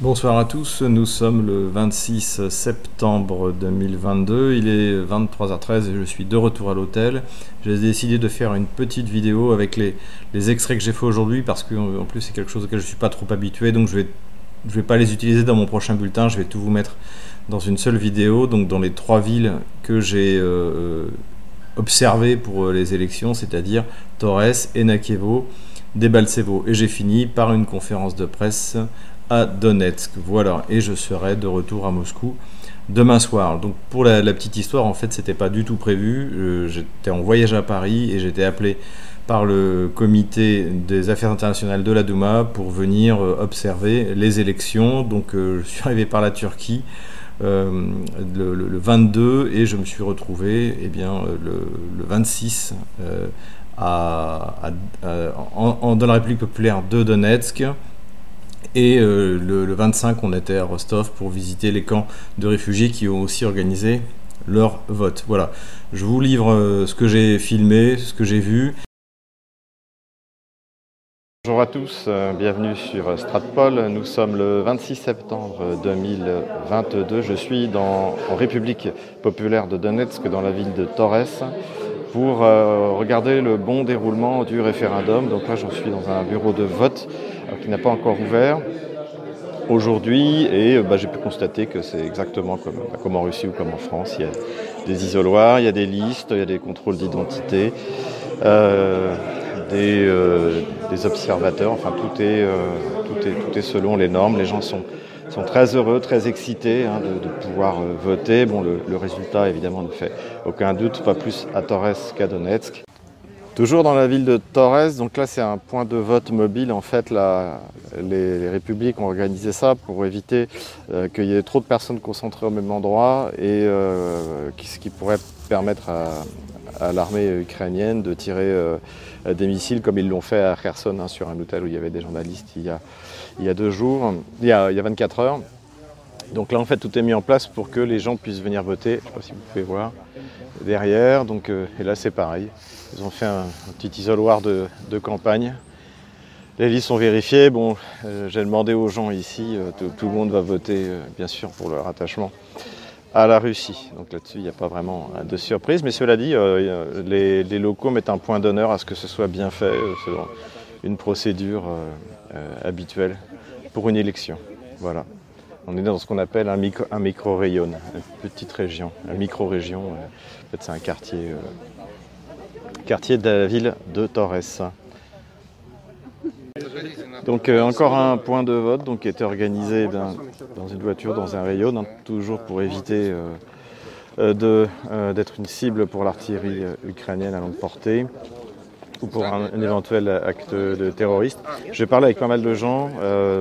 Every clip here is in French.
Bonsoir à tous, nous sommes le 26 septembre 2022, il est 23h13 et je suis de retour à l'hôtel. J'ai décidé de faire une petite vidéo avec les, extraits que j'ai fait aujourd'hui parce qu'en plus c'est quelque chose auquel je ne suis pas trop habitué donc je vais, vais pas les utiliser dans mon prochain bulletin, je vais tout vous mettre dans une seule vidéo, donc dans les trois villes que j'ai euh, observées pour les élections, c'est-à-dire Torres, Enakevo, Debaltsevo. Et j'ai fini par une conférence de presse à Donetsk. Voilà, et je serai de retour à Moscou demain soir. Donc pour la, petite histoire, en fait, c'était pas du tout prévu. Euh, j'étais en voyage à Paris et j'étais appelé par le comité des affaires internationales de la Douma pour venir euh, observer les élections. Donc euh, je suis arrivé par la Turquie. le, 22 et je me suis retrouvé eh bien, le, 26 à, dans la République populaire de Donetsk et euh, le, 25, on était à Rostov pour visiter les camps de réfugiés qui ont aussi organisé leur vote. Voilà, je vous livre euh, ce que j'ai filmé, ce que j'ai vu. Bonjour à tous, euh, bienvenue sur Stratpol. Nous sommes le 26 septembre 2022. Je suis dans, en République populaire de Donetsk, dans la ville de Torres, pour regarder le bon déroulement du référendum. Donc là, j'en suis dans un bureau de vote qui n'a pas encore ouvert aujourd'hui et bah, j'ai pu constater que c'est exactement comme, bah, comme, en Russie ou comme en France. Il y a des isoloirs, il y a des listes, il y a des contrôles d'identité, euh, euh, des, observateurs, enfin tout est, euh, tout, est, tout est selon les normes. Les gens sont, sont très heureux, très excités hein, de, pouvoir voter. Bon, le, le, résultat évidemment ne fait aucun doute, pas plus à Torres qu'à Donetsk. Toujours dans la ville de Torres, donc là c'est un point de vote mobile. En fait, les, républiques ont organisé ça pour éviter euh, qu'il y ait trop de personnes concentrées au même endroit et euh, ce qui pourrait permettre à, l'armée ukrainienne de tirer euh, des missiles comme ils l'ont fait à Kherson hein, sur un hôtel où il y avait des journalistes il y a, il y a deux jours, il y a, il y a 24 heures. Donc là en fait tout est mis en place pour que les gens puissent venir voter. Je ne sais pas si vous pouvez voir derrière. Donc, et là c'est pareil. Ils ont fait un, petit isoloir de, campagne. Les listes sont vérifiées. Bon, euh, j'ai demandé aux gens ici, euh, tout, le monde va voter, euh, bien sûr, pour leur attachement à la Russie. Donc là-dessus, il n'y a pas vraiment de surprise. Mais cela dit, les, locaux mettent un point d'honneur à ce que ce soit bien fait selon une procédure habituelle pour une élection. Voilà. On est dans ce qu'on appelle un, micro, micro-rayon, une petite région, un micro-région. en fait, c'est un quartier quartier de la ville de Torres. Donc euh, encore un point de vote donc, qui était organisé dans une voiture, dans un rayon, hein, toujours pour éviter euh, euh, d'être une cible pour l'artillerie ukrainienne à longue portée ou pour un, éventuel acte de terroriste. J'ai parlé avec pas mal de gens,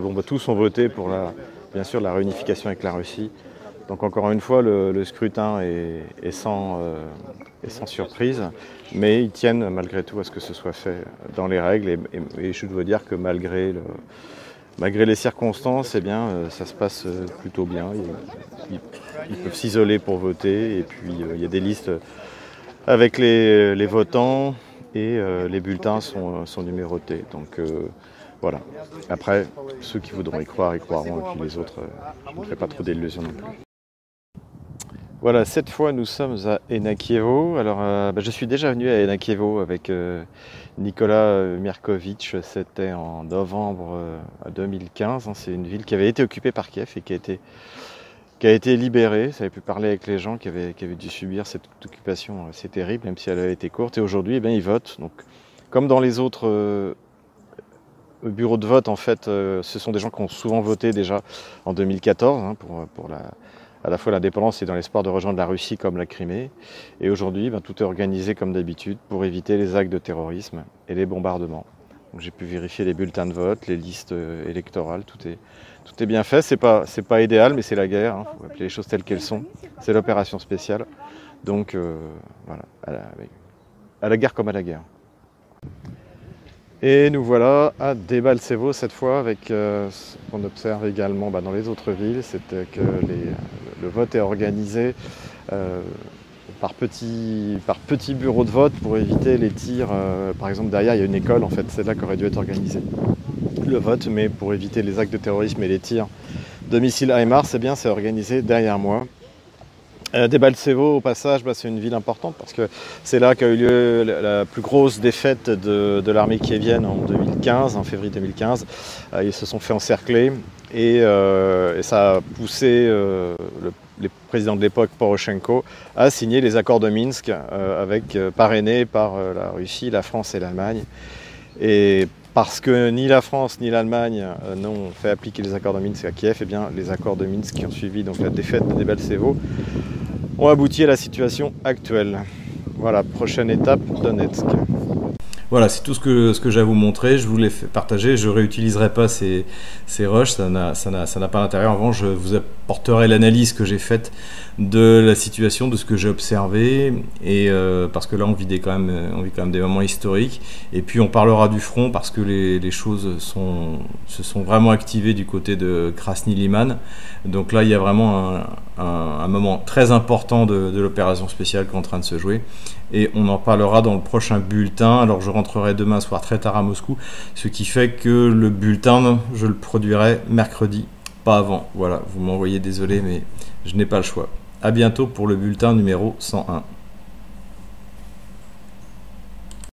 bon, bah, tous ont voté pour la, bien sûr la réunification avec la Russie. Donc encore une fois, le, scrutin est, sans, surprise, mais ils tiennent malgré tout à ce que ce soit fait dans les règles. Et, je dois dire que malgré, le, malgré les circonstances, eh bien, euh, ça se passe euh, plutôt bien. Ils, peuvent s'isoler pour voter, et puis euh, il y a des listes avec les, votants, et les bulletins sont, sont numérotés. Voilà. Après, ceux qui voudront y croire, y croiront, et puis les autres, je ne fais pas trop d'illusions non plus. Voilà, cette fois nous sommes à Enakievo. Alors, euh, bah, je suis déjà venu à Enakievo avec euh, Nicolas euh, Mirkovic. C'était en novembre 2015. Hein. C'est une ville qui avait été occupée par Kiev et qui a été, libérée. Ça avait pu parler avec les gens qui avaient, qui avaient dû subir cette occupation assez terrible, même si elle avait été courte. Et aujourd'hui, eh ils votent. Donc, comme dans les autres bureaux de vote, en fait, ce sont des gens qui ont souvent voté déjà en 2014 hein, pour, à la fois l'indépendance et dans l'espoir de rejoindre la Russie comme la Crimée. Et aujourd'hui, ben, tout est organisé comme d'habitude pour éviter les actes de terrorisme et les bombardements. J'ai pu vérifier les bulletins de vote, les listes euh, électorales, tout est, bien fait. C'est pas, pas idéal, mais c'est la guerre. Il hein. faut appeler les choses telles qu'elles sont. C'est l'opération spéciale. Donc euh, voilà, à la guerre comme à la guerre. Et nous voilà à Debaltsevo cette fois avec euh, ce qu'on observe également bah, dans les autres villes, c'est que le vote est organisé euh, par petits bureaux de vote pour éviter les tirs. Euh, par exemple derrière il y a une école en fait, c'est là qu'aurait dû être organisé. le vote, mais pour éviter les actes de terrorisme et les tirs de missiles c'est bien, c'est organisé derrière moi. Euh, au passage, bah, c'est une ville importante parce que c'est là qu'a eu lieu la, plus grosse défaite de, l'armée kievienne en 2015, en février 2015. Euh, ils se sont fait encercler et, euh, ça a poussé le, les présidents de l'époque, Poroshenko, à signer les accords de Minsk, avec, parrainés par la Russie, la France et l'Allemagne. Et parce que ni la France ni l'Allemagne n'ont fait appliquer les accords de Minsk à Kiev, eh bien les accords de Minsk qui ont suivi donc la défaite de Debaltsevo ont abouti à la situation actuelle. Voilà, prochaine étape, Donetsk. Voilà, c'est tout ce que, ce que j'ai à vous montrer. Je voulais partager. Je ne réutiliserai pas ces, ces rushs, ça n'a pas d'intérêt. En revanche, je vous apporterai l'analyse que j'ai faite de la situation, de ce que j'ai observé, et euh, parce que là, on vit, des, quand même, on vit quand même des moments historiques. Et puis, on parlera du front parce que les, choses sont, se sont vraiment activées du côté de Krasny Liman. Donc là, il y a vraiment un, moment très important de l'opération spéciale qui est en train de se jouer. Et on en parlera dans le prochain bulletin. Alors, je rentrerai demain soir très tard à Moscou, ce qui fait que le bulletin, je le produirai mercredi, pas avant. Voilà, vous m'envoyez désolé, mais je n'ai pas le choix. À bientôt pour le bulletin numéro 101.